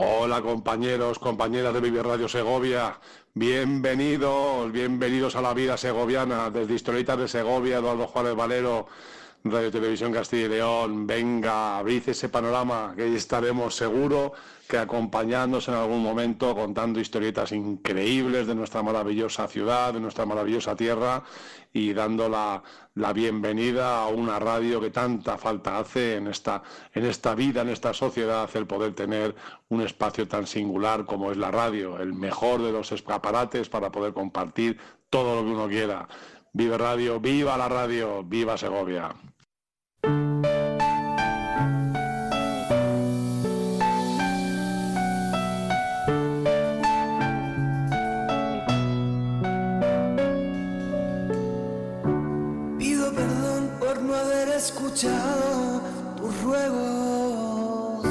Hola compañeros, compañeras de Vive Radio Segovia, bienvenidos, bienvenidos a la vida segoviana, desde Historietas de Segovia, Eduardo Juárez Valero, Radio Televisión Castilla y León, venga, abrid ese panorama, que ahí estaremos seguro que acompañándonos en algún momento contando historietas increíbles de nuestra maravillosa ciudad, de nuestra maravillosa tierra y dando la, bienvenida a una radio que tanta falta hace en esta, en esta vida, en esta sociedad, el poder tener un espacio tan singular como es la radio, el mejor de los escaparates para poder compartir todo lo que uno quiera. Vive Radio, viva la radio, viva Segovia. escuchado tus ruegos.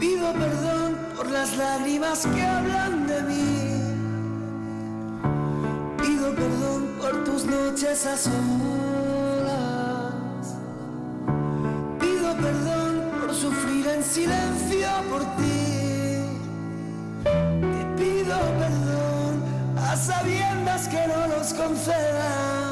Pido perdón por las lágrimas que hablan de mí. Por tus noches a solas. Pido perdón por sufrir en silencio por ti. Te pido perdón a sabiendas que no los concedas.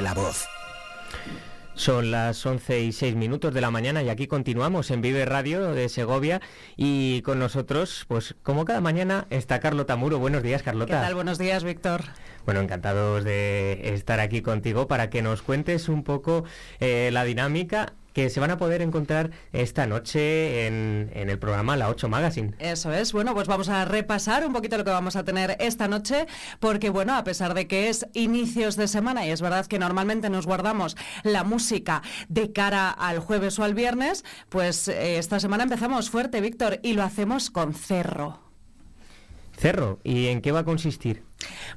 la voz. Son las 11 y 6 minutos de la mañana y aquí continuamos en Vive Radio de Segovia y con nosotros, pues como cada mañana, está Carlota Muro. Buenos días, Carlota. ¿Qué tal? Buenos días, Víctor. Bueno, encantados de estar aquí contigo para que nos cuentes un poco eh, la dinámica que se van a poder encontrar esta noche en, el programa La 8 Magazine. Eso es. Bueno, pues vamos a repasar un poquito lo que vamos a tener esta noche, porque bueno, a pesar de que es inicios de semana y es verdad que normalmente nos guardamos la música de cara al jueves o al viernes, pues eh, esta semana empezamos fuerte, Víctor, y lo hacemos con Cerro. Cerro, ¿y en qué va a consistir?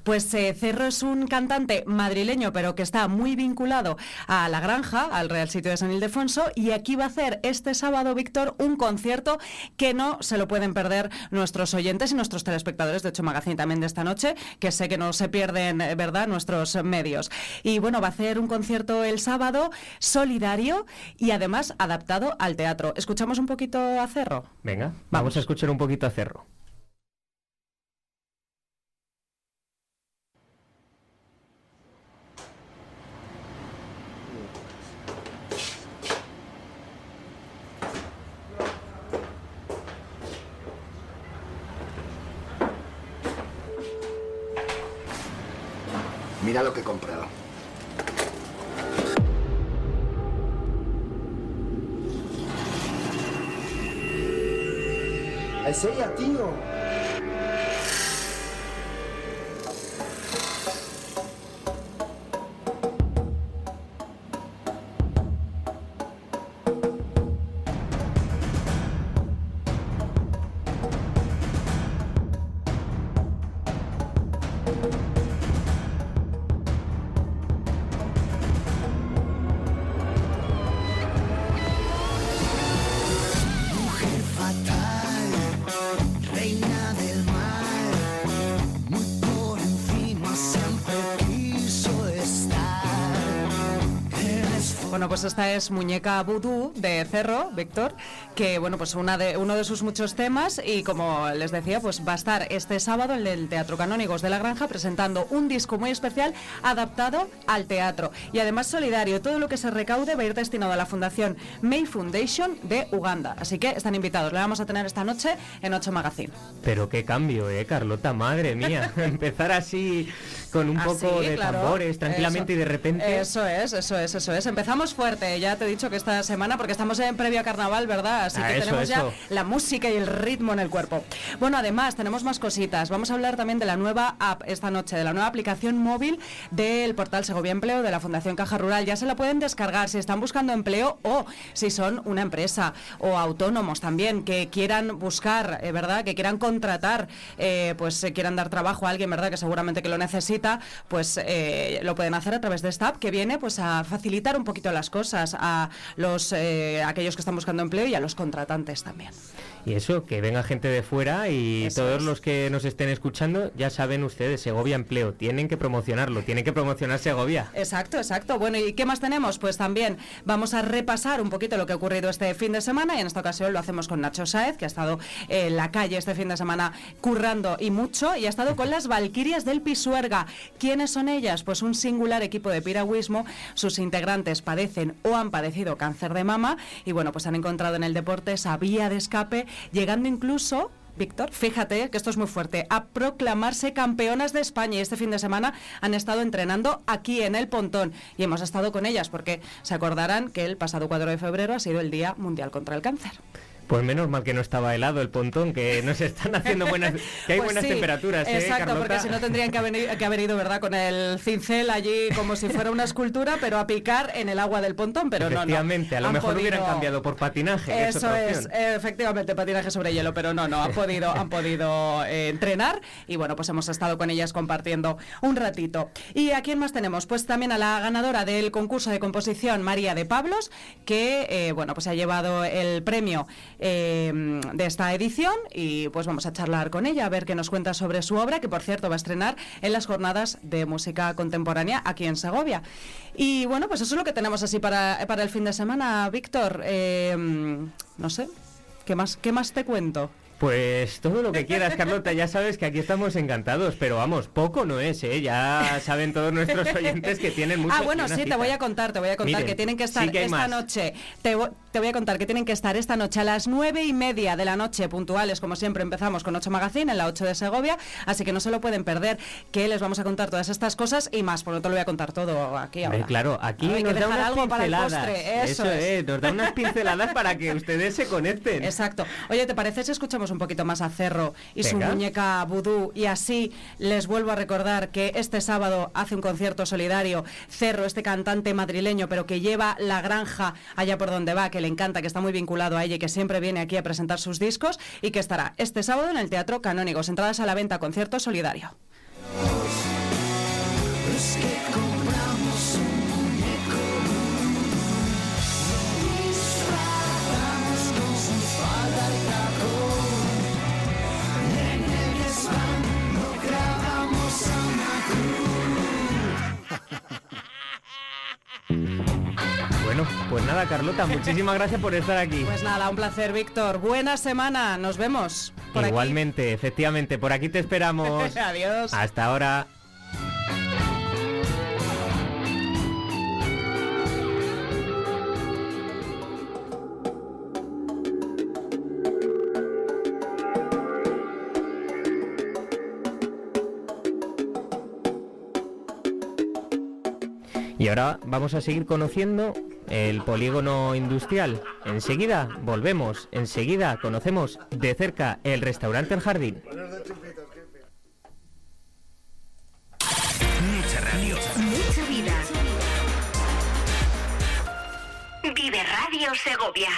Pues eh, Cerro es un cantante madrileño, pero que está muy vinculado a La Granja, al Real Sitio de San Ildefonso, y aquí va a hacer este sábado, Víctor, un concierto que no se lo pueden perder nuestros oyentes y nuestros telespectadores de hecho Magazine también de esta noche, que sé que no se pierden, eh, ¿verdad?, nuestros medios. Y bueno, va a hacer un concierto el sábado solidario y además adaptado al teatro. ¿Escuchamos un poquito a Cerro? Venga, vamos a escuchar un poquito a Cerro. Mira lo que he comprado. ¡Es ella, tío! Pues esta es Muñeca Voodoo de Cerro, Víctor, que bueno, pues una de, uno de sus muchos temas y como les decía, pues va a estar este sábado en el Teatro Canónigos de la Granja presentando un disco muy especial adaptado al teatro y además solidario. Todo lo que se recaude va a ir destinado a la Fundación May Foundation de Uganda. Así que están invitados. Le vamos a tener esta noche en 8 Magazine. Pero qué cambio, eh, Carlota, madre mía. Empezar así con un poco de tambores tranquilamente y de repente. Eso es, eso es, eso es. Empezamos fuerte, ya te he dicho que esta semana, porque estamos en previo a carnaval, ¿verdad? Así que tenemos ya la música y el ritmo en el cuerpo. Bueno, además, tenemos más cositas. Vamos a hablar también de la nueva app esta noche, de la nueva aplicación móvil del portal Segovia Empleo de la Fundación Caja Rural. Ya se la pueden descargar si están buscando empleo o si son una empresa o autónomos también que quieran buscar, eh, ¿verdad? Que quieran contratar, eh, pues eh, quieran dar trabajo a alguien, ¿verdad? Que seguramente que lo necesita, pues lo pueden hacer a través de esta app que viene pues a facilitar un poquito las cosas a los eh, aquellos que están buscando empleo y a los contratantes también. Y eso, que venga gente de fuera y todos los que nos estén escuchando, ya saben ustedes, Segovia Empleo, tienen que promocionarlo, tienen que promocionar Segovia. Exacto, exacto. Bueno, ¿y qué más tenemos? Pues también vamos a repasar un poquito lo que ha ocurrido este fin de semana y en esta ocasión lo hacemos con Nacho Saez, que ha estado en la calle este fin de semana currando y mucho y ha estado con las Valquirias del Pisuerga. ¿Quiénes son ellas? Pues un singular equipo de piragüismo. Sus integrantes padecen o han padecido cáncer de mama y bueno, pues han encontrado en el deporte esa vía de escape llegando incluso Víctor, fíjate que esto es muy fuerte, a proclamarse campeonas de España y este fin de semana han estado entrenando aquí en el Pontón y hemos estado con ellas porque se acordarán que el pasado 4 de febrero ha sido el Día Mundial contra el Cáncer. Pues menos mal que no estaba helado el pontón, que nos están haciendo buenas, que hay pues buenas temperaturas. ¿eh, exacto, porque si no tendrían que haber, ido, ¿verdad? Con el cincel allí como si fuera una escultura, pero a picar en el agua del pontón, pero no, no. Efectivamente, a lo mejor hubieran cambiado por patinaje. Eso es, efectivamente, patinaje sobre hielo, pero no, no, han podido, han podido eh, entrenar y bueno, pues hemos estado con ellas compartiendo un ratito. ¿Y a quién más tenemos? Pues también a la ganadora del concurso de composición, María de Pablos, que eh, bueno, pues ha llevado el premio eh, de esta edición y pues vamos a charlar con ella, a ver qué nos cuenta sobre su obra, que por cierto va a estrenar en las jornadas de música contemporánea aquí en Segovia. Y bueno, pues eso es lo que tenemos así para, el fin de semana, Víctor. Eh, no sé, ¿qué más, ¿qué más te cuento? Pues todo lo que quieras, Carlota, ya sabes que aquí estamos encantados, pero vamos, poco no es, ¿eh? Ya saben todos nuestros oyentes que tienen mucho... Ah, bueno, sí, te voy a contar, te voy a contar que tienen que estar esta noche, te, te, voy a contar que tienen que estar esta noche a las nueve y media de la noche, puntuales, como siempre, empezamos con 8 Magazine en la 8 de Segovia, así que no se lo pueden perder, que les vamos a contar todas estas cosas y más, por lo tanto lo voy a contar todo aquí ahora. claro, aquí nos da unas algo pinceladas, eso, es. nos da unas pinceladas para que ustedes se conecten. Exacto. Oye, ¿te parece si escuchamos un poquito más a Cerro y su muñeca vudú? Y así les vuelvo a recordar que este sábado hace un concierto solidario Cerro, este cantante madrileño, pero que lleva la granja allá por donde va, que le encanta, que está muy vinculado a ella y que siempre viene aquí a presentar sus discos y que estará este sábado en el Teatro Canónigos. Entradas a la venta, concierto solidario. Pues nada, Carlota, muchísimas gracias por estar aquí. Pues nada, un placer, Víctor. Buena semana, nos vemos. Igualmente, efectivamente, por aquí te esperamos. Adiós. Hasta ahora. Ahora vamos a seguir conociendo el polígono industrial. Enseguida volvemos, enseguida conocemos de cerca el restaurante El Jardín. Mucha radio. Mucha vida. Vive Radio Segovia.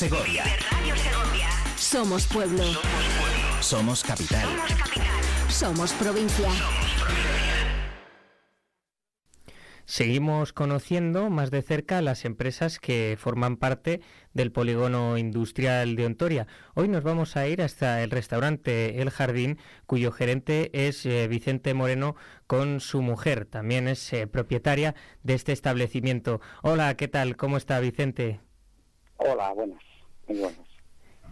Radio Segovia. Somos pueblo. Somos capital. Somos provincia. Seguimos conociendo más de cerca las empresas que forman parte del polígono industrial de Ontoria. Hoy nos vamos a ir hasta el restaurante El Jardín, cuyo gerente es eh, Vicente Moreno con su mujer. También es eh, propietaria de este establecimiento. Hola, ¿qué tal? ¿Cómo está Vicente? Hola, buenas. Muy.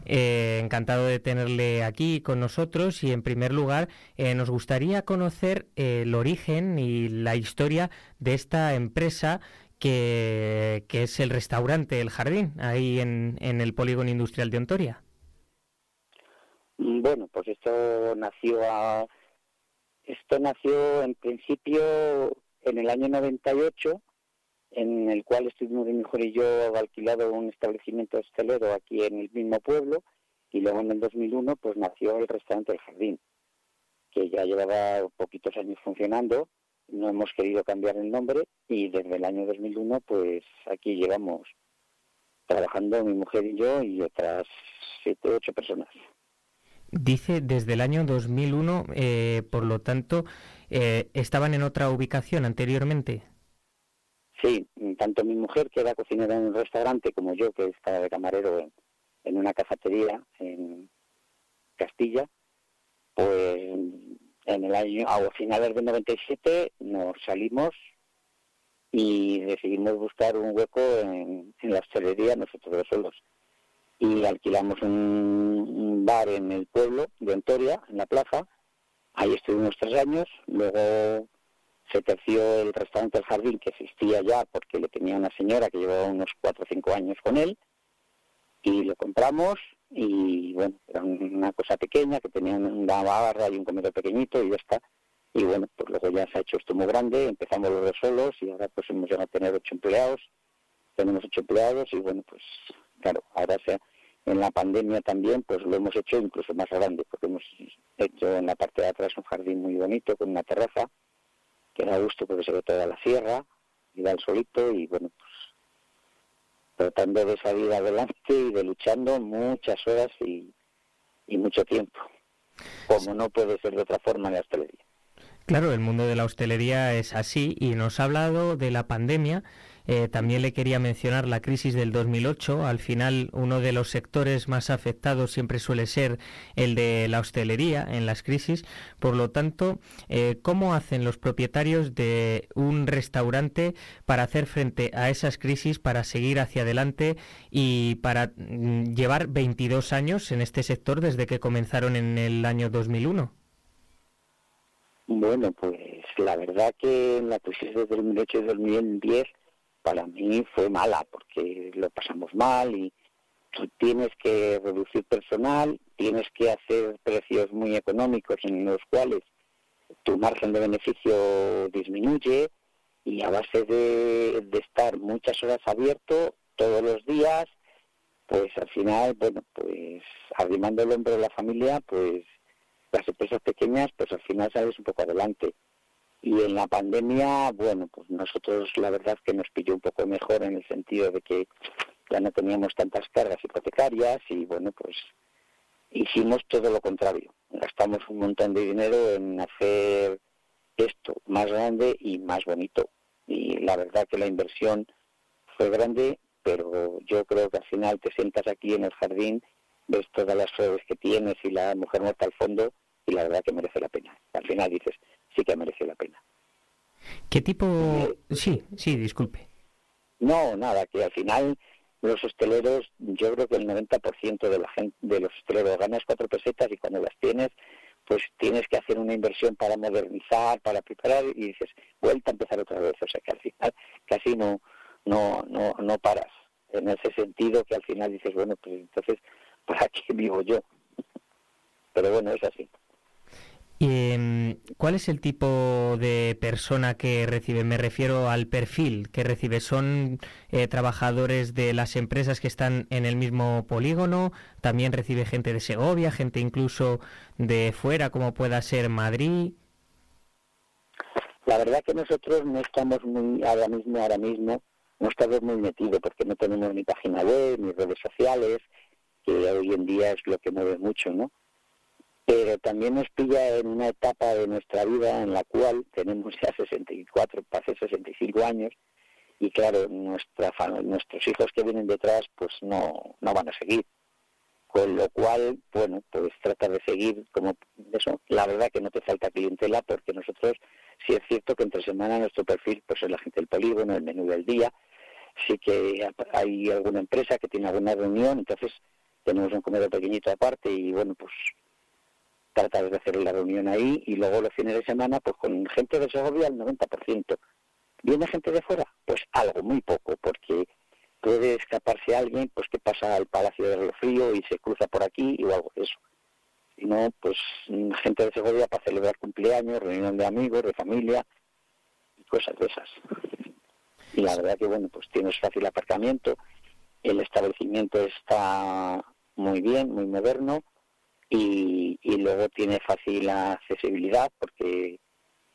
Eh, encantado de tenerle aquí con nosotros y en primer lugar eh, nos gustaría conocer eh, el origen y la historia de esta empresa que, que, es el restaurante El Jardín, ahí en, en el polígono industrial de Ontoria. Mm, bueno, pues esto nació a, esto nació en principio en el año 98 en el cual estuvimos mi mujer y yo alquilado un establecimiento hostelero aquí en el mismo pueblo y luego en el 2001 pues nació el restaurante El Jardín, que ya llevaba poquitos años funcionando, no hemos querido cambiar el nombre y desde el año 2001 pues aquí llevamos trabajando mi mujer y yo y otras siete, ocho personas. Dice desde el año 2001, eh, por lo tanto, eh, ¿estaban en otra ubicación anteriormente? Sí, tanto mi mujer, que era cocinera en un restaurante, como yo, que estaba de camarero en, en una cafetería en Castilla, pues en el año, a finales del 97 nos salimos y decidimos buscar un hueco en, la hostelería nosotros dos solos. Y alquilamos un, bar en el pueblo de Ontoria, en la plaza. Ahí estuvimos tres años. Luego se terció el restaurante El Jardín, que existía ya porque le tenía una señora que llevaba unos cuatro o cinco años con él, y lo compramos y bueno, era una cosa pequeña que tenía una barra y un comedor pequeñito y ya está. Y bueno, pues luego ya se ha hecho esto muy grande, empezamos los dos solos y ahora pues hemos llegado a tener ocho empleados, tenemos ocho empleados y bueno, pues claro, ahora se, en la pandemia también pues lo hemos hecho incluso más grande porque hemos hecho en la parte de atrás un jardín muy bonito con una terraza que da gusto porque se ve toda la sierra y da el solito y bueno, pues tratando de salir adelante y de luchando muchas horas y, y mucho tiempo, como no puede ser de otra forma en la hostelería. Claro, el mundo de la hostelería es así y nos ha hablado de la pandemia eh, también le quería mencionar la crisis del 2008. Al final, uno de los sectores más afectados siempre suele ser el de la hostelería en las crisis. Por lo tanto, eh, ¿cómo hacen los propietarios de un restaurante para hacer frente a esas crisis, para seguir hacia adelante y para mm, llevar 22 años en este sector desde que comenzaron en el año 2001? Bueno, pues la verdad que en la crisis de 2008 y 2010 para mí fue mala porque lo pasamos mal y tú tienes que reducir personal, tienes que hacer precios muy económicos en los cuales tu margen de beneficio disminuye y a base de, estar muchas horas abierto todos los días, pues al final, bueno, pues arrimando el hombro de la familia, pues las empresas pequeñas, pues al final sales un poco adelante. Y en la pandemia, bueno, pues nosotros la verdad que nos pilló un poco mejor en el sentido de que ya no teníamos tantas cargas hipotecarias y bueno, pues hicimos todo lo contrario. Gastamos un montón de dinero en hacer esto más grande y más bonito. Y la verdad que la inversión fue grande, pero yo creo que al final te sientas aquí en el jardín, ves todas las flores que tienes y la mujer muerta al fondo y la verdad que merece la pena. Al final dices, sí que merece la pena. ¿Qué tipo...? Sí, sí, disculpe. No, nada, que al final los hosteleros, yo creo que el 90% de la gente, de los hosteleros ganas cuatro pesetas y cuando las tienes, pues tienes que hacer una inversión para modernizar, para preparar y dices, vuelta a empezar otra vez. O sea que al final casi no, no, no, no paras. En ese sentido que al final dices, bueno, pues entonces, ¿para qué vivo yo? Pero bueno, es así. Eh, ¿Cuál es el tipo de persona que recibe? Me refiero al perfil que recibe. ¿Son eh, trabajadores de las empresas que están en el mismo polígono? ¿También recibe gente de Segovia, gente incluso de fuera, como pueda ser Madrid? La verdad que nosotros no estamos muy ahora mismo, ahora mismo, no estamos muy metidos porque no tenemos ni página web, ni redes sociales, que hoy en día es lo que mueve mucho, ¿no? Pero también nos pilla en una etapa de nuestra vida en la cual tenemos ya 64, pasé 65 años, y claro, nuestra, nuestros hijos que vienen detrás pues no, no van a seguir. Con lo cual, bueno, pues trata de seguir como eso. La verdad que no te falta clientela porque nosotros sí es cierto que entre semana nuestro perfil pues es la gente del polígono, el menú del día. Sí que hay alguna empresa que tiene alguna reunión, entonces tenemos un comedor pequeñito aparte y bueno, pues tratar de hacer la reunión ahí y luego los fines de semana pues con gente de Segovia al 90%. ¿Viene gente de fuera? Pues algo, muy poco, porque puede escaparse alguien pues que pasa al Palacio de Río Frío y se cruza por aquí o algo de eso. Si no, pues gente de Segovia para celebrar cumpleaños, reunión de amigos, de familia y cosas de esas. Y la verdad que, bueno, pues tienes fácil aparcamiento, el establecimiento está muy bien, muy moderno y, y luego tiene fácil accesibilidad porque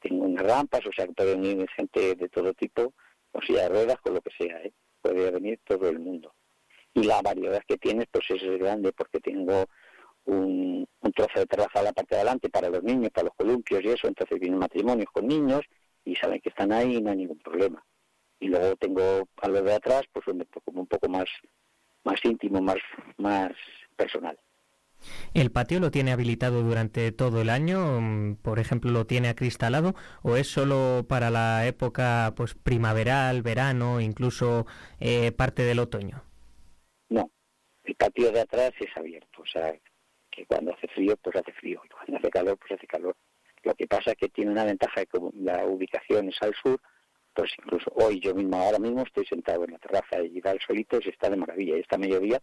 tengo unas rampas, o sea que puede venir gente de todo tipo, o sea, ruedas, con lo que sea, ¿eh? puede venir todo el mundo. Y la variedad que tienes, pues es grande, porque tengo un, trozo de terraza a la parte de adelante para los niños, para los columpios y eso, entonces vienen matrimonios con niños y saben que están ahí y no hay ningún problema. Y luego tengo a lo de atrás, pues como un poco más, más íntimo, más, más personal. ¿El patio lo tiene habilitado durante todo el año? Mm, por ejemplo, ¿lo tiene acristalado o es solo para la época pues primaveral, verano, incluso eh, parte del otoño? No, el patio de atrás es abierto, o sea, que cuando hace frío, pues hace frío, y cuando hace calor, pues hace calor. Lo que pasa es que tiene una ventaja de que la ubicación es al sur, pues incluso hoy yo mismo, ahora mismo estoy sentado en la terraza y da el solito y está de maravilla. Y esta mediodía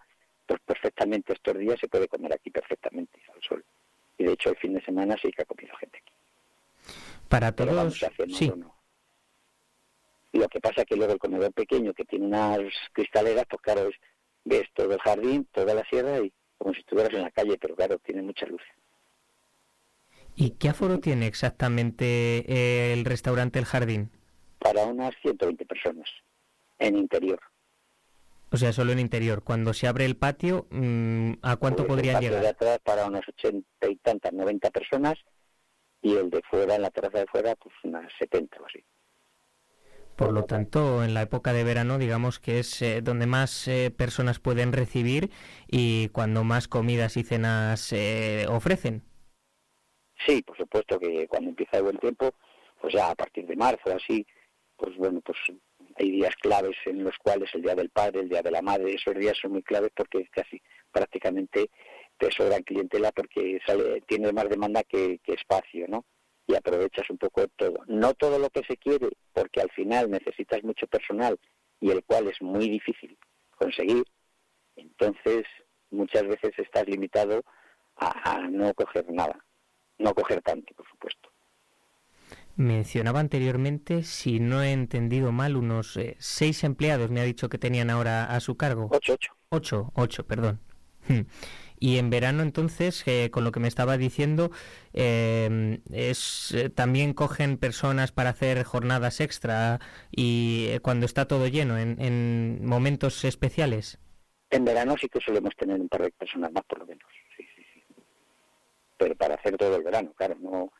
pues perfectamente estos días se puede comer aquí perfectamente al sol. Y de hecho el fin de semana sí que ha comido gente aquí. Para todos, sí. lo que pasa es que luego el comedor pequeño que tiene unas cristaleras, pues claro, ves todo el jardín, toda la sierra y como si estuvieras en la calle, pero claro, tiene mucha luz. ¿Y qué aforo tiene exactamente eh, el restaurante El Jardín? Para unas 120 personas en interior. O sea, solo en interior. Cuando se abre el patio, mm, ¿a cuánto pues podrían llegar? de atrás para unas ochenta y tantas, 90 personas y el de fuera, en la terraza de fuera, pues unas 70 o así. Por lo tanto, en la época de verano, digamos que es eh, donde más eh, personas pueden recibir y cuando más comidas y cenas eh, ofrecen. Sí, por supuesto que cuando empieza el buen tiempo, pues ya a partir de marzo, así, pues bueno, pues hay días claves en los cuales el Día del Padre, el Día de la Madre, esos días son muy claves porque casi prácticamente te sobran clientela porque sale, tiene más demanda que, espacio, ¿no? Y aprovechas un poco todo. No todo lo que se quiere, porque al final necesitas mucho personal y el cual es muy difícil conseguir. Entonces, muchas veces estás limitado a no coger nada, no coger tanto, por supuesto. Mencionaba anteriormente, si no he entendido mal, unos eh, seis empleados me ha dicho que tenían ahora a su cargo. Ocho, ocho. Ocho, ocho, perdón. Hmm. Y en verano entonces, eh, con lo que me estaba diciendo, eh, es, también cogen personas para hacer jornadas extra y cuando está todo lleno, en, en, momentos especiales. En verano sí que solemos tener un par de personas más, por lo menos. Sí, sí, sí. Pero para hacer todo el verano, claro, no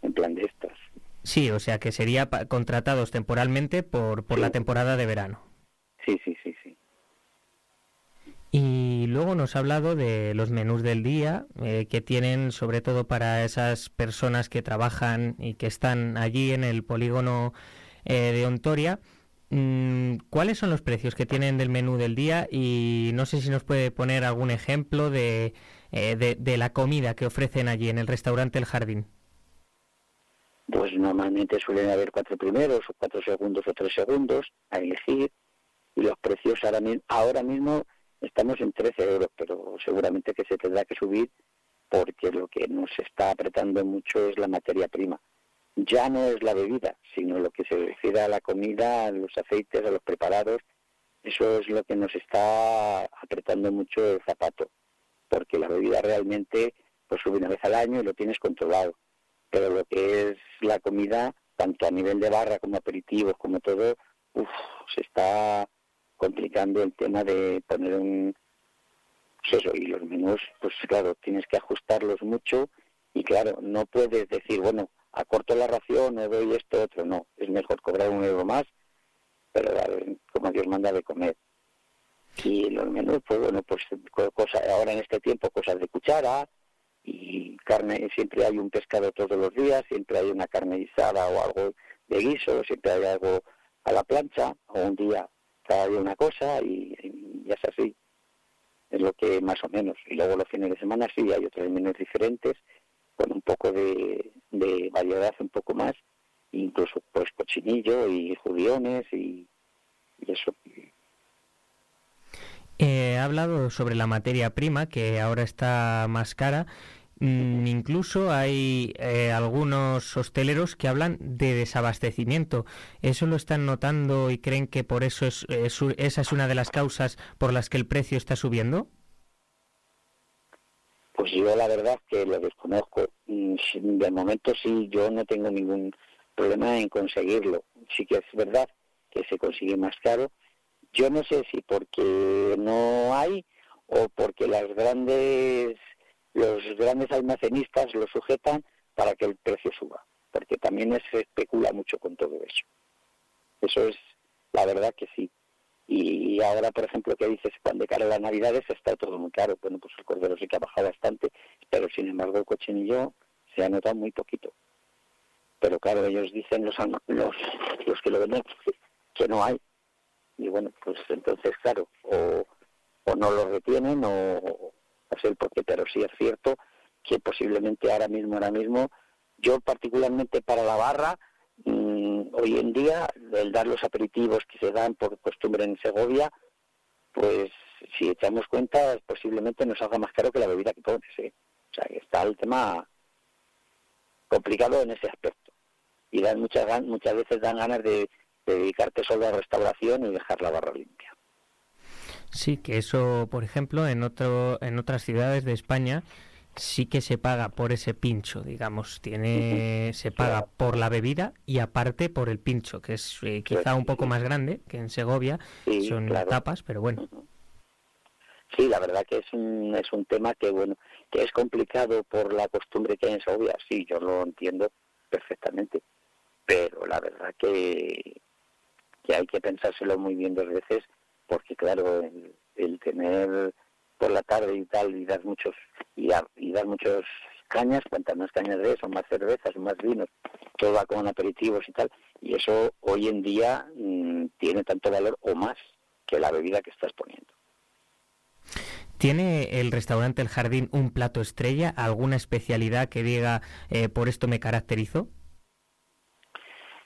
en plan de estas. Sí, o sea que sería contratados temporalmente por, por la temporada de verano. Sí, sí, sí, sí. Y luego nos ha hablado de los menús del día eh, que tienen sobre todo para esas personas que trabajan y que están allí en el polígono eh, de Ontoria. Mm, ¿Cuáles son los precios que tienen del menú del día? Y no sé si nos puede poner algún ejemplo de, eh, de, de la comida que ofrecen allí en el restaurante El Jardín pues normalmente suelen haber cuatro primeros o cuatro segundos o tres segundos a elegir y los precios ahora, ahora mismo estamos en 13 euros, pero seguramente que se tendrá que subir porque lo que nos está apretando mucho es la materia prima. Ya no es la bebida, sino lo que se refiere a la comida, a los aceites, a los preparados. Eso es lo que nos está apretando mucho el zapato, porque la bebida realmente pues sube una vez al año y lo tienes controlado pero lo que es la comida, tanto a nivel de barra como aperitivos, como todo, se está complicando el tema de poner un y los menús pues claro tienes que ajustarlos mucho y claro no puedes decir bueno acorto la ración o doy esto otro no es mejor cobrar un euro más pero como Dios manda de comer. Y los menús pues bueno pues cosas ahora en este tiempo cosas de cuchara y carne siempre hay un pescado todos los días siempre hay una carne guisada o algo de guiso siempre hay algo a la plancha o un día cada día una cosa y, ya es así. Es lo que más o menos. Y luego los fines de semana sí hay otros menús diferentes con un poco de, variedad un poco más incluso pues cochinillo y judiones y, y eso He hablado sobre la materia prima, que ahora está más cara. Mm, incluso hay eh, algunos hosteleros que hablan de desabastecimiento. ¿Eso lo están notando y creen que por eso es, esa es una de las causas por las que el precio está subiendo? Pues yo la verdad que lo desconozco. Mm, de momento sí, yo no tengo ningún problema en conseguirlo. Sí que es verdad que se consigue más caro, yo no sé si porque no hay o porque grandes los grandes almacenistas lo sujetan para que el precio suba, porque también se especula mucho con todo eso. Eso es la verdad que sí. Y ahora, por ejemplo, que dices, cuando cara las Navidades está todo muy caro. Bueno, pues el cordero sí que ha bajado bastante, pero sin embargo el cochinillo se ha notado muy poquito. Pero claro, ellos dicen, los, los, los que lo venden, que no hay y bueno, pues entonces, claro, o, o no lo retienen o no sé el porqué, pero sí es cierto que posiblemente ahora mismo, ahora mismo, yo particularmente para la barra, mm, hoy en día, el dar los aperitivos que se dan por costumbre en Segovia, pues si echamos cuenta, posiblemente nos haga más caro que la bebida que pones, ¿eh? O sea, que está el tema complicado en ese aspecto. Y dan muchas, muchas veces dan ganas de, dedicarte solo a restauración y dejar la barra limpia. Sí, que eso, por ejemplo, en otro, en otras ciudades de España sí que se paga por ese pincho, digamos, tiene se paga por la bebida y aparte por el pincho, que es eh, quizá un poco más grande que en Segovia, son tapas, pero bueno. Sí, la verdad que es un, es un tema que bueno, que es complicado por la costumbre que hay en Segovia, sí, yo lo entiendo perfectamente, pero la verdad que que hay que pensárselo muy bien dos veces, porque claro, el, tener por la tarde y tal, y dar muchos, y y dar muchos cañas, cuantas más cañas de eso, más cervezas, más vinos, todo va con aperitivos y tal, y eso hoy en día mm, tiene tanto valor o más que la bebida que estás poniendo. ¿Tiene el restaurante El Jardín un plato estrella, alguna especialidad que diga eh, por esto me caracterizo?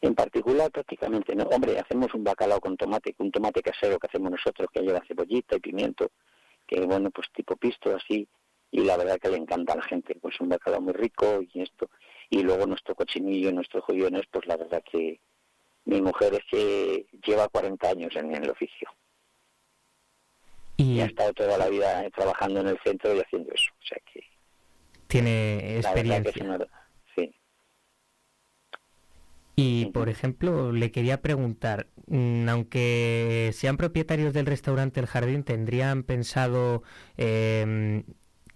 En particular, prácticamente no. Hombre, hacemos un bacalao con tomate, un tomate casero que hacemos nosotros, que lleva cebollita y pimiento, que bueno, pues tipo pisto así, y la verdad que le encanta a la gente, pues un bacalao muy rico y esto. Y luego nuestro cochinillo, nuestros judiones, pues la verdad que mi mujer es que lleva 40 años en el oficio. Y, ha estado toda la vida trabajando en el centro y haciendo eso. O sea que. Tiene experiencia. Y, por ejemplo, le quería preguntar, mm, aunque sean propietarios del restaurante El Jardín, ¿tendrían pensado em,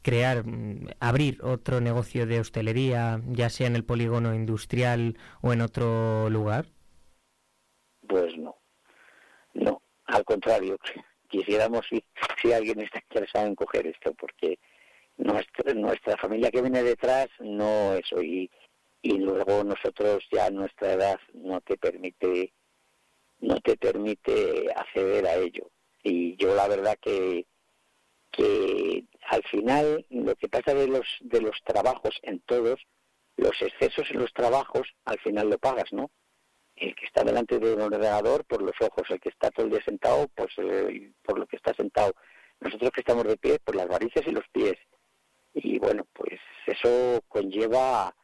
crear, mm, abrir otro negocio de hostelería, ya sea en el polígono industrial o en otro lugar? Pues no, no, al contrario, quisiéramos si, si alguien está interesado en coger esto, porque nuestra, nuestra familia que viene detrás no es hoy y luego nosotros ya nuestra edad no te permite no te permite acceder a ello. Y yo la verdad que que al final lo que pasa de los de los trabajos en todos los excesos en los trabajos al final lo pagas no el que está delante de un ordenador por los ojos el que está todo el día sentado pues eh, por lo que está sentado. Nosotros que estamos de pie por las varices y los pies. Y bueno pues eso conlleva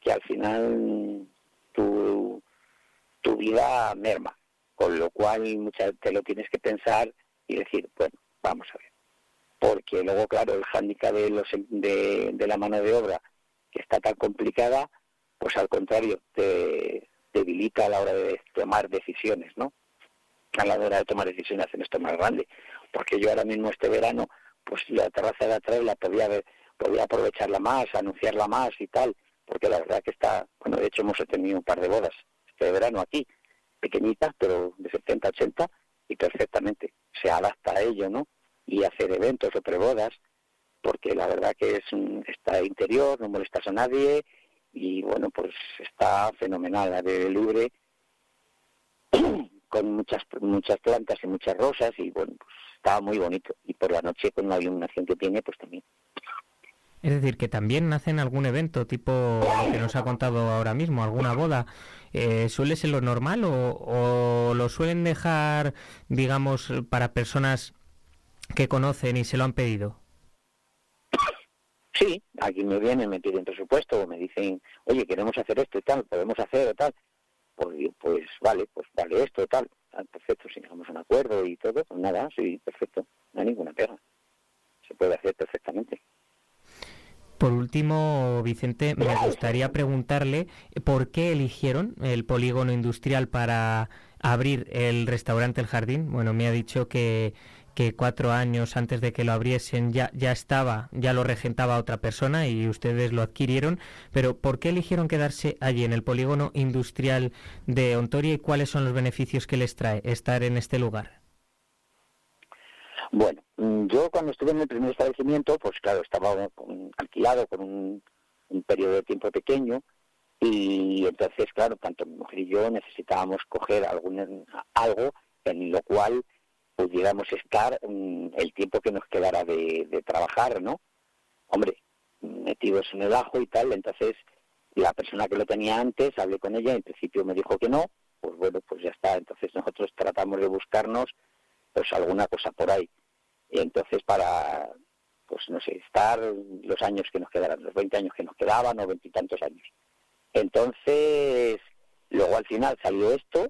que al final tu, tu vida merma, con lo cual muchas te lo tienes que pensar y decir, bueno, vamos a ver. Porque luego, claro, el hándicap de, los, de, de la mano de obra, que está tan complicada, pues al contrario, te debilita a la hora de tomar decisiones, ¿no? a la hora de tomar decisiones hacen esto más grande. Porque yo ahora mismo este verano, pues la terraza de atrás la podía, podía aprovecharla más, anunciarla más y tal, porque la verdad que está, bueno, de hecho hemos tenido un par de bodas este verano aquí, pequeñitas, pero de 70, 80, y perfectamente se adapta a ello, ¿no? Y hacer eventos o prebodas, porque la verdad que es un, está interior, no molestas a nadie, y bueno, pues está fenomenal, la de libre con muchas muchas plantas y muchas rosas y bueno, pues estaba muy bonito. Y por la noche con la iluminación que tiene, pues también. Es decir, que también hacen algún evento tipo lo que nos ha contado ahora mismo, alguna boda. Eh, ¿Suele ser lo normal o, o, lo suelen dejar, digamos, para personas que conocen y se lo han pedido? Sí, aquí me vienen, me piden presupuesto o me dicen, oye, queremos hacer esto y tal, podemos hacer o tal pues, pues vale, pues vale esto, tal, ah, perfecto, si llegamos a un acuerdo y todo, pues nada, sí, perfecto, no hay ninguna pega, se puede hacer perfectamente. Por último, Vicente, me gustaría preguntarle por qué eligieron el polígono industrial para abrir el restaurante El Jardín. Bueno, me ha dicho que que cuatro años antes de que lo abriesen ya, ya estaba, ya lo regentaba otra persona y ustedes lo adquirieron, pero ¿por qué eligieron quedarse allí en el polígono industrial de Ontoria y cuáles son los beneficios que les trae estar en este lugar? Bueno, mm, yo cuando estuve en el primer establecimiento, pues claro, estaba alquilado con un, periodo de tiempo pequeño y entonces, claro, tanto mi mujer y yo necesitábamos coger algún, algo en lo cual pudiéramos estar mm, el tiempo que nos quedara de, trabajar, ¿no? Hombre, metidos en el ajo y tal, entonces la persona que lo tenía antes, hablé con ella, en principio me dijo que no, pues bueno, pues ya está, entonces nosotros tratamos de buscarnos pues alguna cosa por ahí. Y entonces para, pues no sé, estar los años que nos quedaran, los 20 años que nos quedaban o veintitantos años. Entonces, luego al final salió esto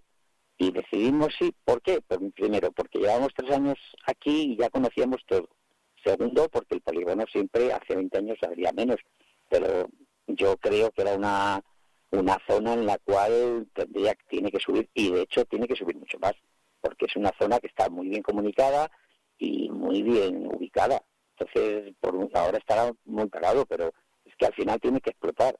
y decidimos sí. ¿Por qué? Pues, primero, porque llevamos tres años aquí y ya conocíamos todo. Segundo, porque el polígono siempre hace 20 años habría menos, pero yo creo que era una, una zona en la cual tendría, tiene que subir, y de hecho tiene que subir mucho más, porque es una zona que está muy bien comunicada y muy bien ubicada. Entonces, por ahora estará muy pagado, pero es que al final tiene que explotar.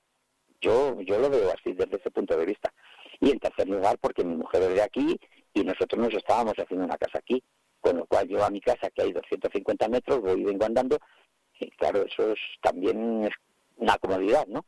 Yo, yo lo veo así desde ese punto de vista. Y en tercer lugar, porque mi mujer es de aquí y nosotros nos estábamos haciendo una casa aquí. Con lo cual yo a mi casa, que hay 250 metros, voy y vengo andando. Y claro, eso es también una comodidad, ¿no?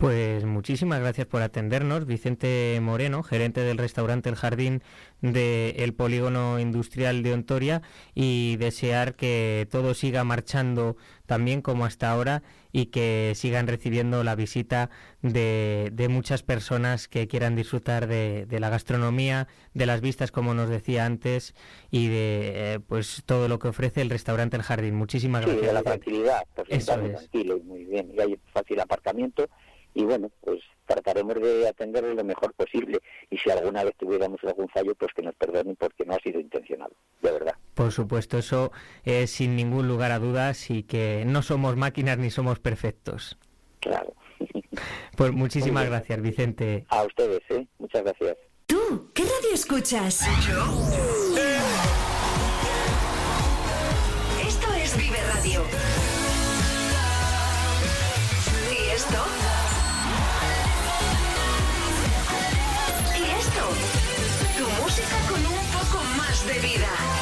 Pues muchísimas gracias por atendernos, Vicente Moreno, gerente del restaurante El Jardín del Polígono Industrial de Ontoria, y desear que todo siga marchando también como hasta ahora y que sigan recibiendo la visita de, muchas personas que quieran disfrutar de, la gastronomía, de las vistas, como nos decía antes, y de eh, pues todo lo que ofrece el restaurante El Jardín. Muchísimas sí, gracias. de la tranquilidad, pues Eso tranquilo y muy bien, y hay fácil aparcamiento y bueno, pues trataremos de atenderle lo mejor posible y si alguna vez tuviéramos algún fallo, pues que nos perdonen porque no ha sido intencional, de verdad. Por supuesto, eso es sin ningún lugar a dudas y que no somos máquinas ni somos perfectos. Claro. Pues muchísimas gracias, Vicente. A ustedes, ¿eh? Muchas gracias. ¿Tú qué radio escuchas? Esto es Vive Radio. ¿Y esto? De vida.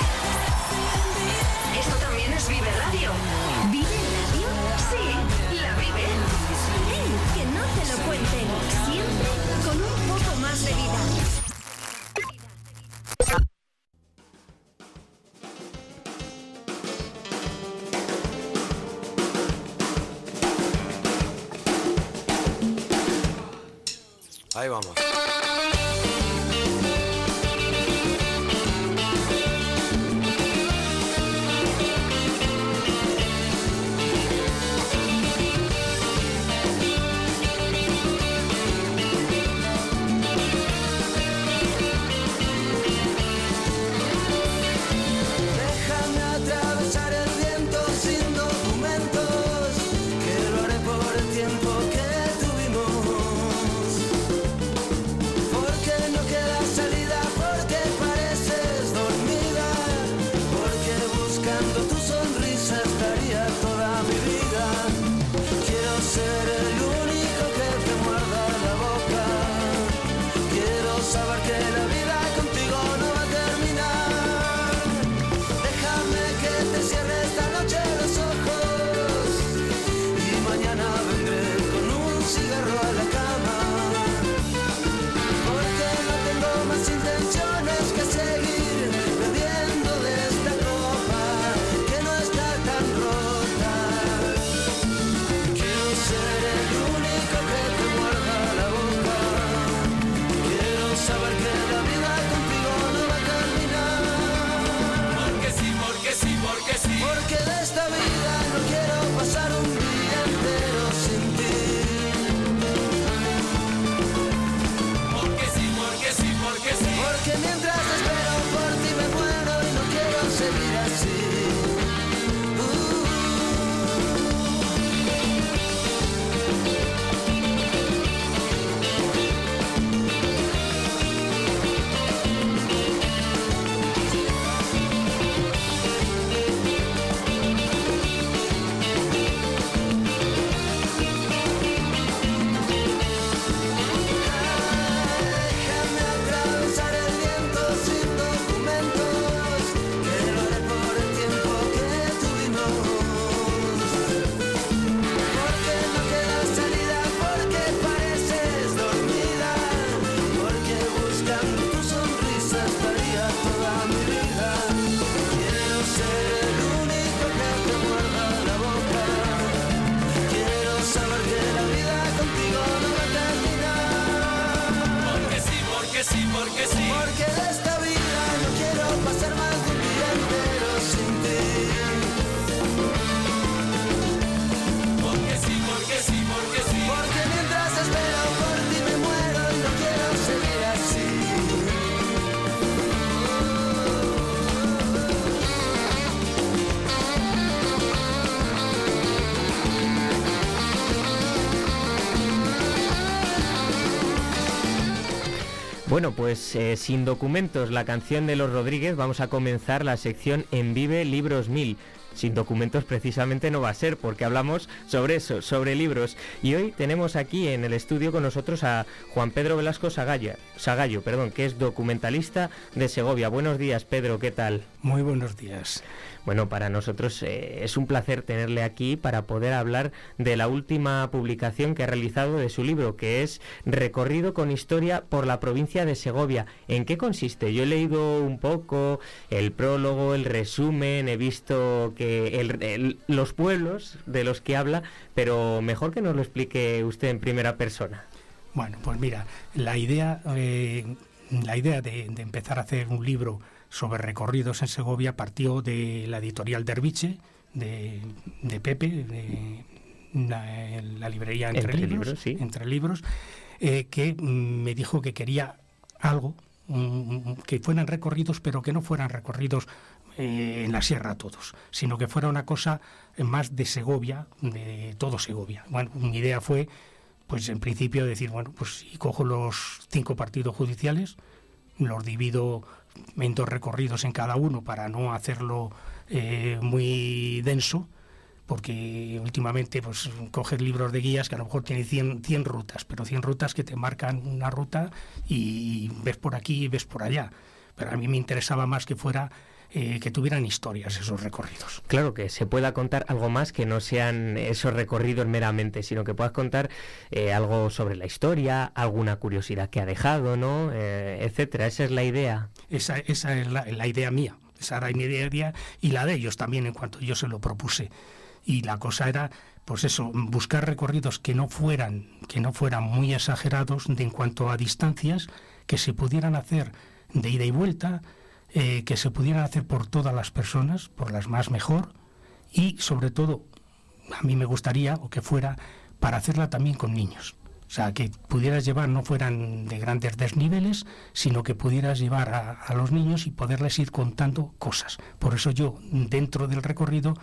Bueno, pues eh, sin documentos, la canción de los Rodríguez, vamos a comenzar la sección En Vive Libros 1000. Sin documentos precisamente no va a ser porque hablamos sobre eso, sobre libros. Y hoy tenemos aquí en el estudio con nosotros a Juan Pedro Velasco Sagalla, Sagallo, perdón, que es documentalista de Segovia. Buenos días, Pedro, ¿qué tal? Muy buenos días. Bueno, para nosotros eh, es un placer tenerle aquí para poder hablar de la última publicación que ha realizado de su libro, que es Recorrido con historia por la provincia de Segovia. ¿En qué consiste? Yo he leído un poco el prólogo, el resumen, he visto que el- el- los pueblos de los que habla, pero mejor que nos lo explique usted en primera persona. Bueno, pues mira, la idea, eh, la idea de, de empezar a hacer un libro sobre recorridos en Segovia partió de la editorial Derviche, de, de Pepe, de la, la librería Entre, Entre Libros, Libros, sí. Entre Libros, eh, que mm, me dijo que quería algo mm, que fueran recorridos, pero que no fueran recorridos eh, en la sierra todos, sino que fuera una cosa más de Segovia, de todo Segovia. Bueno, mi idea fue, pues en principio decir, bueno, pues si cojo los cinco partidos judiciales, los divido en dos recorridos en cada uno para no hacerlo eh, muy denso, porque últimamente pues coges libros de guías que a lo mejor tienen 100, 100 rutas, pero 100 rutas que te marcan una ruta y ves por aquí y ves por allá. Pero a mí me interesaba más que fuera eh, que tuvieran historias esos recorridos. Claro, que se pueda contar algo más que no sean esos recorridos meramente, sino que puedas contar eh, algo sobre la historia, alguna curiosidad que ha dejado, ¿no? Eh, etcétera. Esa es la idea. Esa, esa es la, la idea mía. Esa era mi idea y la de ellos también en cuanto yo se lo propuse. Y la cosa era, pues eso, buscar recorridos que no fueran, que no fueran muy exagerados de, en cuanto a distancias, que se pudieran hacer de ida y vuelta, eh, que se pudieran hacer por todas las personas, por las más mejor, y sobre todo, a mí me gustaría, o que fuera, para hacerla también con niños. O sea, que pudieras llevar, no fueran de grandes desniveles, sino que pudieras llevar a, a los niños y poderles ir contando cosas. Por eso yo, dentro del recorrido,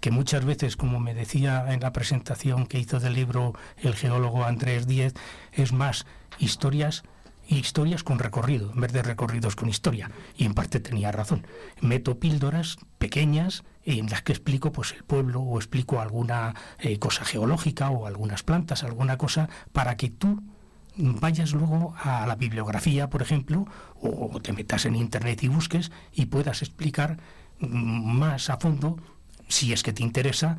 que muchas veces, como me decía en la presentación que hizo del libro el geólogo Andrés Díez, es más historias historias con recorrido, en vez de recorridos con historia. Y en parte tenía razón. Meto píldoras pequeñas en las que explico pues el pueblo o explico alguna eh, cosa geológica o algunas plantas, alguna cosa, para que tú vayas luego a la bibliografía, por ejemplo, o te metas en internet y busques y puedas explicar mm, más a fondo, si es que te interesa,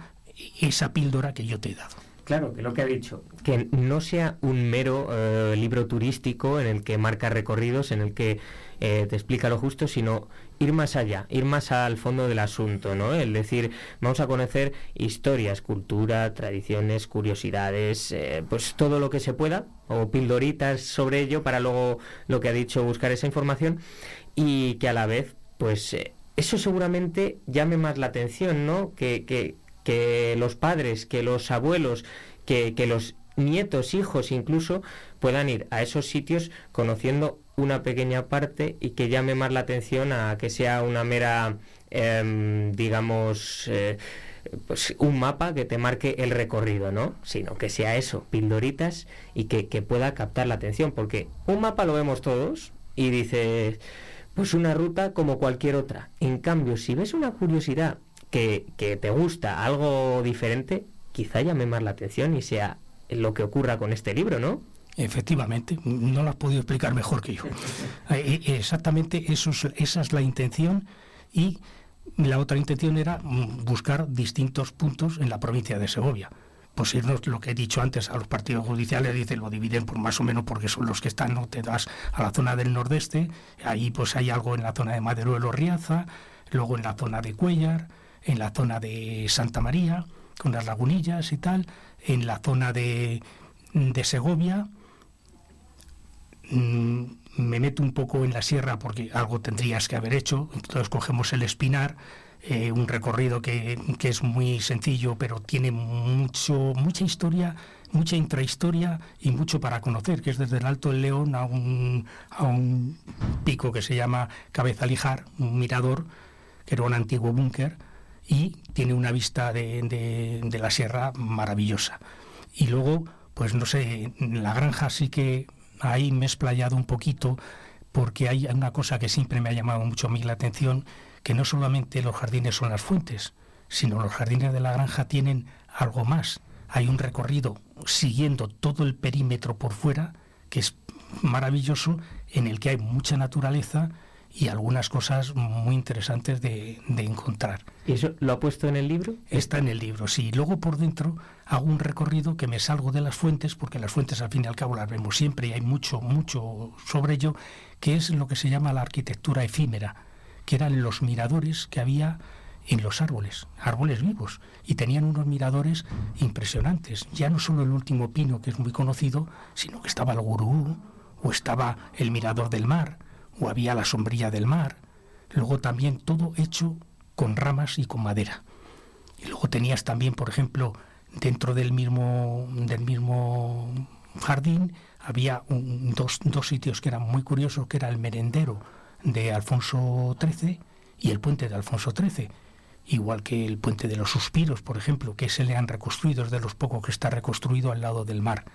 esa píldora que yo te he dado. Claro, que lo que ha dicho, que no sea un mero eh, libro turístico en el que marca recorridos, en el que eh, te explica lo justo, sino ir más allá, ir más al fondo del asunto, ¿no? Es decir, vamos a conocer historias, cultura, tradiciones, curiosidades, eh, pues todo lo que se pueda, o pildoritas sobre ello para luego, lo que ha dicho, buscar esa información y que a la vez, pues eso seguramente llame más la atención, ¿no? Que, que, que los padres, que los abuelos, que, los nietos, hijos incluso, puedan ir a esos sitios conociendo una pequeña parte y que llame más la atención a que sea una mera, em, digamos, eh, pues un mapa que te marque el recorrido, ¿no? Sino que sea eso, pildoritas y que, que pueda captar la atención, porque un mapa lo vemos todos y dices, pues una ruta como cualquier otra. En cambio, si ves una curiosidad que, te gusta algo diferente, quizá llame más la atención y sea lo que ocurra con este libro, ¿no? Efectivamente, no lo has podido explicar mejor que yo. Eh, eh, exactamente eso esa es la intención y la otra intención era mm, buscar distintos puntos en la provincia de Segovia. Pues irnos lo que he dicho antes a los partidos judiciales, dice, lo dividen por más o menos porque son los que están, no te das a la zona del nordeste, ahí pues hay algo en la zona de Maderuelo Riaza, luego en la zona de Cuellar, en la zona de Santa María, con las lagunillas y tal, en la zona de, de Segovia. Mm, me meto un poco en la sierra porque algo tendrías que haber hecho, entonces cogemos el Espinar, eh, un recorrido que, que, es muy sencillo, pero tiene mucho, mucha historia, mucha intrahistoria y mucho para conocer, que es desde el Alto del León a un, a un pico que se llama Cabeza Lijar, un mirador, que era un antiguo búnker, y tiene una vista de, de, la sierra maravillosa. Y luego, pues no sé, la granja sí que ahí me he explayado un poquito porque hay una cosa que siempre me ha llamado mucho a mí la atención, que no solamente los jardines son las fuentes, sino los jardines de la granja tienen algo más. Hay un recorrido siguiendo todo el perímetro por fuera, que es maravilloso, en el que hay mucha naturaleza, y algunas cosas muy interesantes de, encontrar. ¿Y eso lo ha puesto en el libro? Está en el libro, sí. Luego por dentro hago un recorrido que me salgo de las fuentes, porque las fuentes al fin y al cabo las vemos siempre y hay mucho, mucho sobre ello, que es lo que se llama la arquitectura efímera, que eran los miradores que había en los árboles, árboles vivos, y tenían unos miradores impresionantes. Ya no solo el último pino, que es muy conocido, sino que estaba el gurú, o estaba el mirador del mar, o había la sombrilla del mar, luego también todo hecho con ramas y con madera. Y luego tenías también, por ejemplo, dentro del mismo, del mismo jardín, había dos, dos sitios que eran muy curiosos, que era el merendero de Alfonso XIII y el puente de Alfonso XIII, igual que el puente de los suspiros, por ejemplo, que se le han reconstruido, es de los pocos que está reconstruido al lado del mar.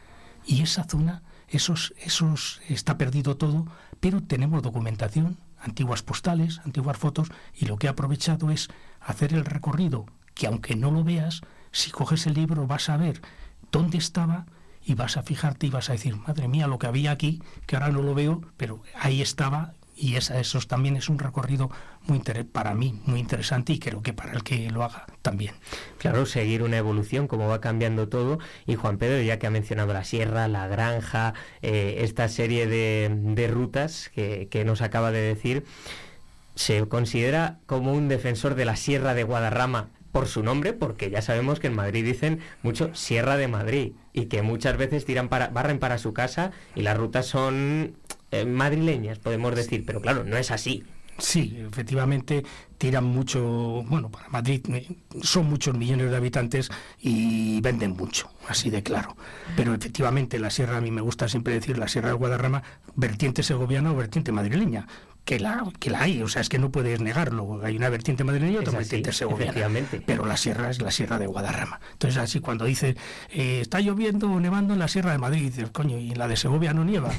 Y esa zona, esos, esos, está perdido todo, pero tenemos documentación, antiguas postales, antiguas fotos, y lo que he aprovechado es hacer el recorrido, que aunque no lo veas, si coges el libro vas a ver dónde estaba y vas a fijarte y vas a decir, madre mía, lo que había aquí, que ahora no lo veo, pero ahí estaba y esa, eso también es un recorrido muy para mí muy interesante y creo que para el que lo haga también. Claro, seguir una evolución, como va cambiando todo. Y Juan Pedro, ya que ha mencionado la sierra, la granja, eh, esta serie de, rutas que, que nos acaba de decir, se considera como un defensor de la Sierra de Guadarrama por su nombre, porque ya sabemos que en Madrid dicen mucho Sierra de Madrid y que muchas veces tiran para, barren para su casa y las rutas son eh, madrileñas, podemos decir, pero claro, no es así. Sí, efectivamente tiran mucho, bueno, para Madrid eh, son muchos millones de habitantes y venden mucho, así de claro. Pero efectivamente la sierra, a mí me gusta siempre decir la sierra de Guadarrama, vertiente segoviana o vertiente madrileña, que la, que la hay, o sea, es que no puedes negarlo. Hay una vertiente madrileña y otra vertiente segoviana. Pero la sierra es la sierra de Guadarrama. Entonces, así cuando dice, eh, está lloviendo o nevando en la sierra de Madrid, dices, coño, y en la de Segovia no nieva.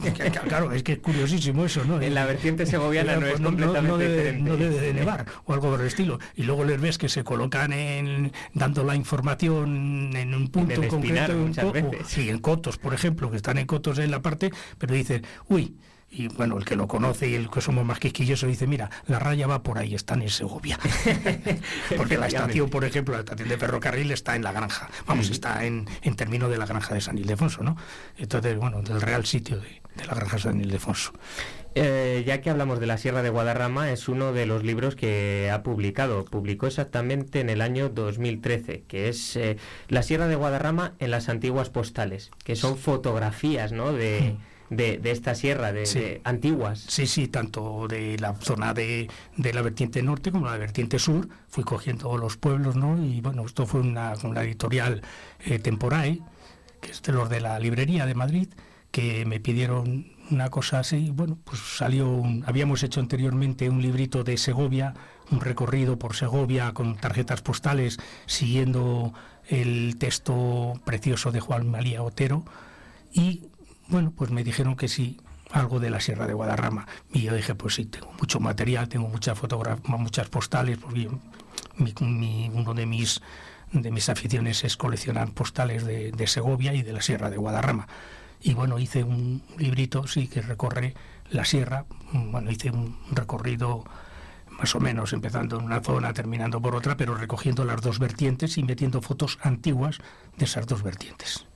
claro, es que es curiosísimo eso, ¿no? En la vertiente segoviana no es completamente no, debe, no debe de nevar, o algo por el estilo. Y luego les ves que se colocan en, dando la información en un punto concreto. sí, en cotos, por ejemplo, que están en cotos en la parte, pero dicen, uy, y bueno, el que lo conoce y el que somos más quisquillosos dice, mira, la raya va por ahí, está en Segovia. Porque la estación, por ejemplo, la estación de ferrocarril está en la granja, vamos, está en, en término de la granja de San Ildefonso, ¿no? Entonces, bueno, del real sitio de, la granja de San Ildefonso. Eh, ya que hablamos de la Sierra de Guadarrama, es uno de los libros que ha publicado. Publicó exactamente en el año 2013, que es eh, La Sierra de Guadarrama en las antiguas postales, que son fotografías, ¿no? De, de, esta sierra, de, antiguas. Sí, sí, tanto de la zona de, de, la vertiente norte como la vertiente sur. Fui cogiendo los pueblos, ¿no? Y bueno, esto fue una, una editorial eh, Temporae, que es de los de la librería de Madrid, que me pidieron una cosa así. Bueno, pues salió, habíamos hecho anteriormente un librito de Segovia, un recorrido por Segovia con tarjetas postales siguiendo el texto precioso de Juan María Otero y bueno, pues me dijeron que sí, algo de la Sierra de Guadarrama. Y yo dije, pues sí, tengo mucho material, tengo muchas fotografías, muchas postales, porque mi, uno de mis, de mis aficiones es coleccionar postales de, Segovia y de la Sierra de Guadarrama. Y bueno, hice un librito, sí, que recorre la sierra. Bueno, hice un recorrido más o menos, empezando en una zona, terminando por otra, pero recogiendo las dos vertientes y metiendo fotos antiguas de esas dos vertientes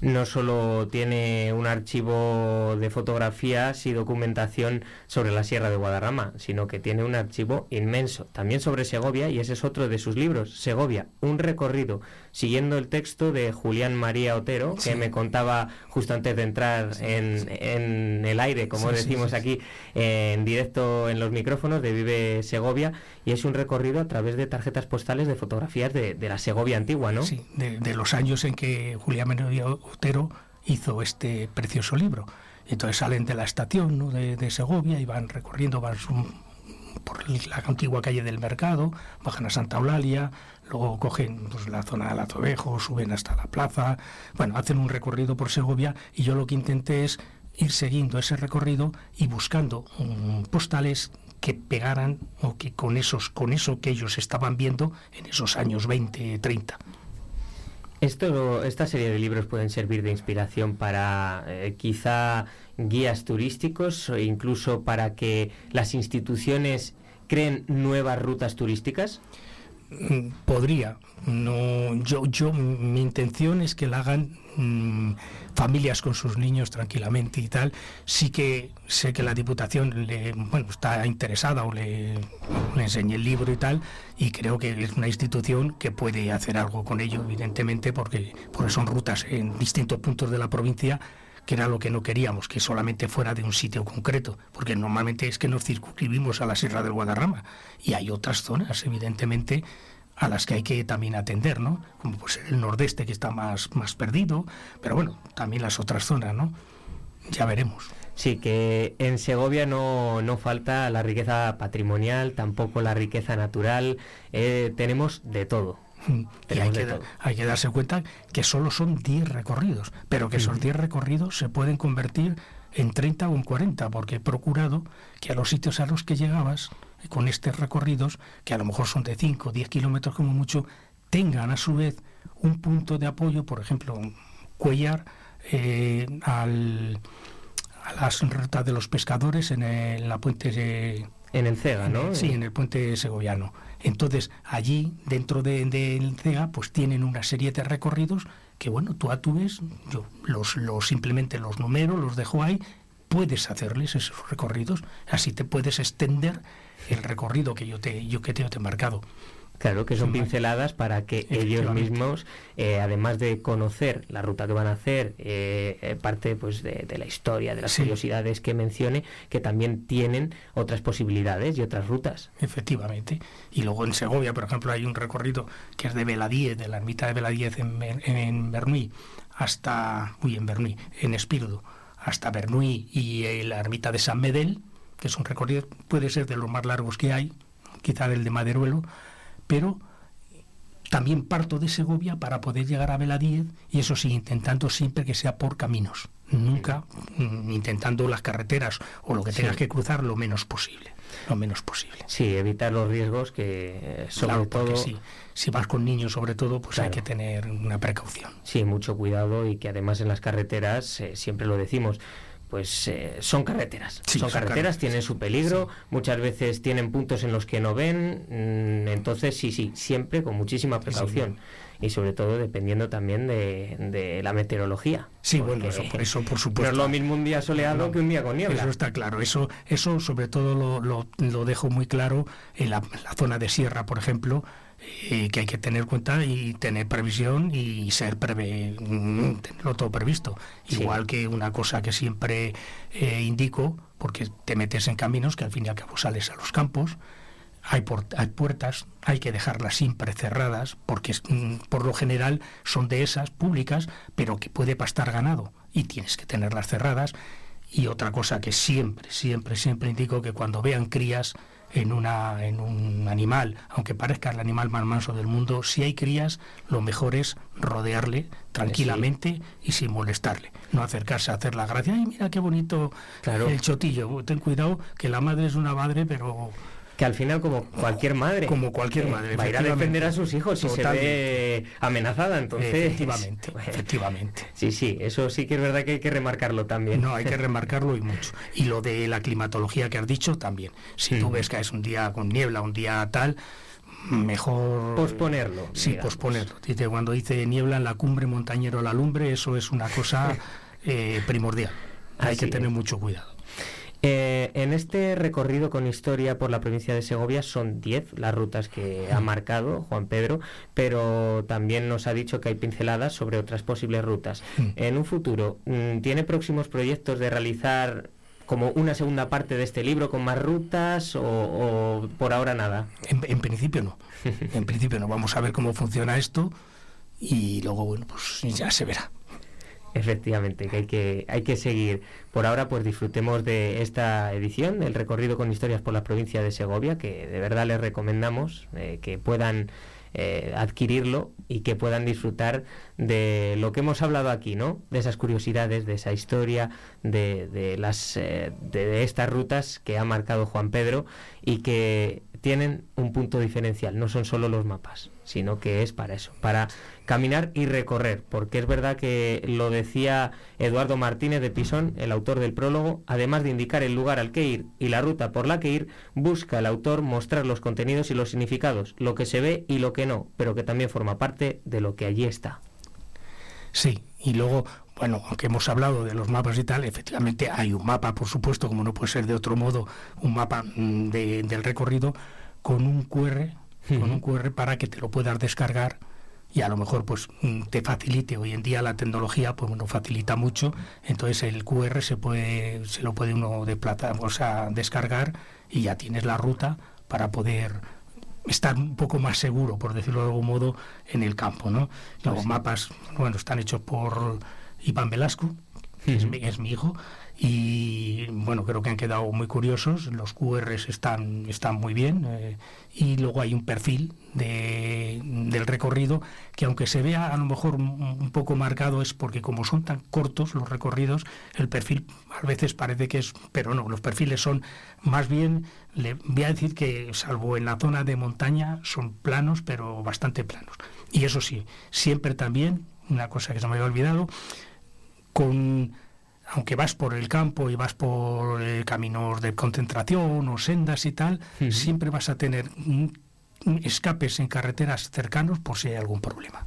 no solo tiene un archivo de fotografías y documentación sobre la Sierra de Guadarrama, sino que tiene un archivo inmenso, también sobre Segovia, y ese es otro de sus libros, Segovia, un recorrido, siguiendo el texto de Julián María Otero, que me contaba justo antes de entrar en, el aire, como decimos aquí, en directo en los micrófonos de Vive Segovia, y es un recorrido a través de tarjetas postales de fotografías de, la Segovia antigua, ¿no? Sí, de, los años en que Julián María Otero hizo este precioso libro. Entonces salen de la estación de, Segovia y van recorriendo, van por la antigua calle del mercado, bajan a Santa Eulalia, luego cogen pues, la zona del Azovejo, suben hasta la plaza, bueno, hacen un recorrido por Segovia y yo lo que intenté es ir siguiendo ese recorrido y buscando mm, postales que pegaran o que con esos con eso que ellos estaban viendo en esos años 20, 30. Esto, esta serie de libros pueden servir de inspiración para eh, quizá guías turísticos o incluso para que las instituciones creen nuevas rutas turísticas. Mm, podría. No, yo, yo, mi intención es que la hagan mm, familias con sus niños tranquilamente y tal. Sí que sé que la Diputación le, bueno, está interesada o le, le enseñe el libro y tal, y creo que es una institución que puede hacer algo con ello, evidentemente, porque, porque son rutas en distintos puntos de la provincia que era lo que no queríamos, que solamente fuera de un sitio concreto, porque normalmente es que nos circunscribimos a la Sierra del Guadarrama y hay otras zonas, evidentemente, a las que hay que también atender, ¿no? Como pues el nordeste que está más, más perdido, pero bueno, también las otras zonas, ¿no? Ya veremos. Sí, que en Segovia no, no falta la riqueza patrimonial, tampoco la riqueza natural, eh, tenemos de todo. Y hay que, hay que, darse cuenta que solo son 10 recorridos, pero que esos 10 recorridos se pueden convertir en 30 o en 40, porque he procurado que a los sitios a los que llegabas, con estos recorridos, que a lo mejor son de 5 o 10 kilómetros como mucho, tengan a su vez un punto de apoyo, por ejemplo, un cuellar eh, al, a las rutas de los pescadores en, la puente de, en el Cega, ¿no? Sí, en el puente segoviano. Entonces, allí, dentro del de, CEGA, pues tienen una serie de recorridos que, bueno, tú a tu vez, yo los, simplemente los números, los dejo ahí, puedes hacerles esos recorridos, así te puedes extender el recorrido que yo te, yo que te he marcado. Claro, que son pinceladas para que ellos mismos, eh, además de conocer la ruta que van a hacer, eh, eh, parte pues de, la historia, de las curiosidades que mencione, que también tienen otras posibilidades y otras rutas. Efectivamente. Y luego en Segovia, por ejemplo, hay un recorrido que es de Veladiez, de la ermita de Veladiez en, en, Bernuy, hasta, uy, en Bernuy, en Espíritu, hasta Bernuy y la ermita de San Medel, que es un recorrido, puede ser de los más largos que hay, quizá el de Maderuelo, pero también parto de Segovia para poder llegar a Veladíez y eso sí, intentando siempre que sea por caminos, nunca intentando las carreteras o lo que tengas que cruzar lo menos posible, lo menos posible. Sí, evitar los riesgos que eh, sobre todo si vas con niños sobre todo, pues hay que tener una precaución. Sí, mucho cuidado y que además en las carreteras eh, siempre lo decimos pues eh, son carreteras. son, carreteras, tienen su peligro, muchas veces tienen puntos en los que no ven, mm, entonces sí, sí, siempre con muchísima precaución. y sobre todo dependiendo también de, la meteorología. Sí, bueno, eso, por eso, por supuesto. No es lo mismo un día soleado que un día con niebla. Eso está claro. Eso, eso sobre todo lo, lo, dejo muy claro en la, zona de sierra, por ejemplo, eh, que hay que tener cuenta y tener previsión y ser preve, mm, tenerlo todo previsto. Igual que una cosa que siempre eh, indico, porque te metes en caminos que al fin y al cabo sales a los campos, hay, hay puertas, hay que dejarlas siempre cerradas, porque mm, por lo general son de esas públicas, pero que puede pastar ganado y tienes que tenerlas cerradas. Y otra cosa que siempre, siempre, siempre indico que cuando vean crías, en, una, en un animal, aunque parezca el animal más manso del mundo, si hay crías, lo mejor es rodearle tranquilamente y sin molestarle. No acercarse a hacer la gracia, ay, mira qué bonito el chotillo. Ten cuidado que la madre es una madre, pero que al final como cualquier madre como cualquier madre va a ir a defender a sus hijos si se ve amenazada entonces efectivamente efectivamente. Sí sí eso sí que es verdad que hay que remarcarlo también. No hay que remarcarlo y mucho. Y lo de la climatología que has dicho también. Si tú ves que es un día con niebla un día tal mejor posponerlo sí posponerlo. Dice cuando dice niebla en la cumbre montañero la lumbre eso es una cosa eh, primordial. Hay que tener mucho cuidado eh, en este recorrido con historia por la provincia de Segovia son 10 las rutas que ha marcado Juan Pedro, pero también nos ha dicho que hay pinceladas sobre otras posibles rutas. En un futuro, mm, ¿tiene próximos proyectos de realizar como una segunda parte de este libro con más rutas o, por ahora nada? En, principio no. en principio no. Vamos a ver cómo funciona esto y luego, bueno, pues ya se verá. Efectivamente, que hay que, hay que seguir. Por ahora, pues disfrutemos de esta edición, del recorrido con historias por la provincia de Segovia, que de verdad les recomendamos eh, que puedan eh, adquirirlo y que puedan disfrutar de lo que hemos hablado aquí, ¿no? De esas curiosidades, de esa historia, de, de las, eh, de estas rutas que ha marcado Juan Pedro y que tienen un punto diferencial, no son solo los mapas, sino que es para eso, para caminar y recorrer, porque es verdad que lo decía Eduardo Martínez de Pisón, el autor del prólogo, además de indicar el lugar al que ir y la ruta por la que ir, busca el autor mostrar los contenidos y los significados, lo que se ve y lo que no, pero que también forma parte de lo que allí está. Sí, y luego bueno, aunque hemos hablado de los mapas y tal, efectivamente hay un mapa, por supuesto, como no puede ser de otro modo, un mapa mm, del recorrido con un QR, con un QR para que te lo puedas descargar y a lo mejor pues mm, te facilite. Hoy en día la tecnología pues bueno facilita mucho. Entonces el QR se puede se lo puede uno de plata o sea descargar y ya tienes la ruta para poder estar un poco más seguro por decirlo de algún modo en el campo no los pues mapas bueno están hechos por Iván Velasco, que es, mi, hijo, y bueno, creo que han quedado muy curiosos, los QRs están, están muy bien, eh, y luego hay un perfil de, del recorrido que aunque se vea a lo mejor un, poco marcado es porque como son tan cortos los recorridos, el perfil a veces parece que es, pero no, los perfiles son más bien, le voy a decir que salvo en la zona de montaña son planos, pero bastante planos. Y eso sí, siempre también, una cosa que se me había olvidado, con aunque vas por el campo y vas por eh, caminos de concentración o sendas y tal, siempre vas a tener escapes en carreteras cercanos por si hay algún problema.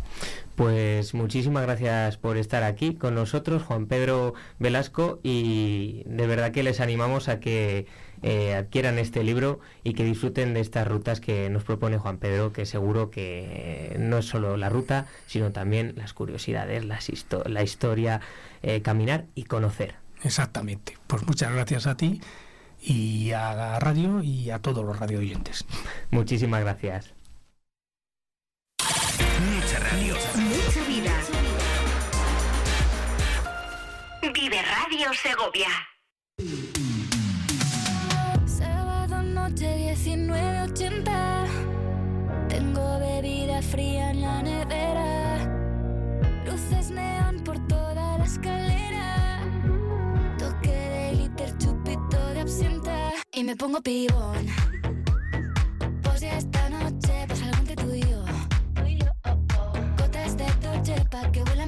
Pues muchísimas gracias por estar aquí con nosotros, Juan Pedro Velasco, y de verdad que les animamos a que eh, adquieran este libro y que disfruten de estas rutas que nos propone Juan Pedro, que seguro que no es solo la ruta, sino también las curiosidades, la historia, eh, caminar y conocer. Exactamente. Pues muchas gracias a ti y a la radio y a todos los radio oyentes. Muchísimas gracias. Mucha radio. Mucha vida. Vive Radio Segovia. 80. Tengo bebida fría en la nevera. Luces neón por toda la escalera. Y me pongo pibón. Pues ya esta noche pasa algo entre tú y yo. Gotas de Dolce pa' que huela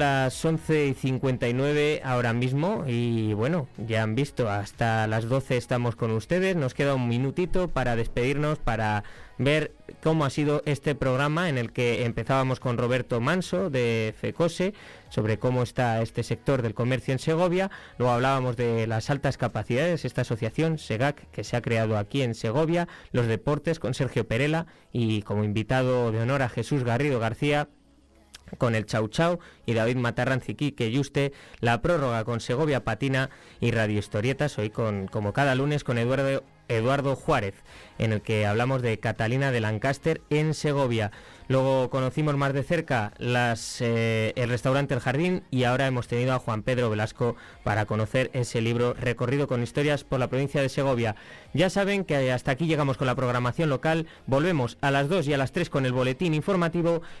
las 11 y 59 ahora mismo y bueno, ya han visto, hasta las 12 estamos con ustedes, nos queda un minutito para despedirnos, para ver cómo ha sido este programa en el que empezábamos con Roberto Manso de FECOSE sobre cómo está este sector del comercio en Segovia, luego hablábamos de las altas capacidades, esta asociación SEGAC que se ha creado aquí en Segovia, los deportes con Sergio Perela y como invitado de honor a Jesús Garrido García, con el Chau Chau y David Matarranzi que Yuste, la prórroga con Segovia Patina y Radio Historietas, hoy con, como cada lunes con Eduardo, Eduardo Juárez, en el que hablamos de Catalina de Lancaster en Segovia. Luego conocimos más de cerca las, eh, el restaurante El Jardín y ahora hemos tenido a Juan Pedro Velasco para conocer ese libro Recorrido con historias por la provincia de Segovia. Ya saben que hasta aquí llegamos con la programación local. Volvemos a las 2 y a las 3 con el boletín informativo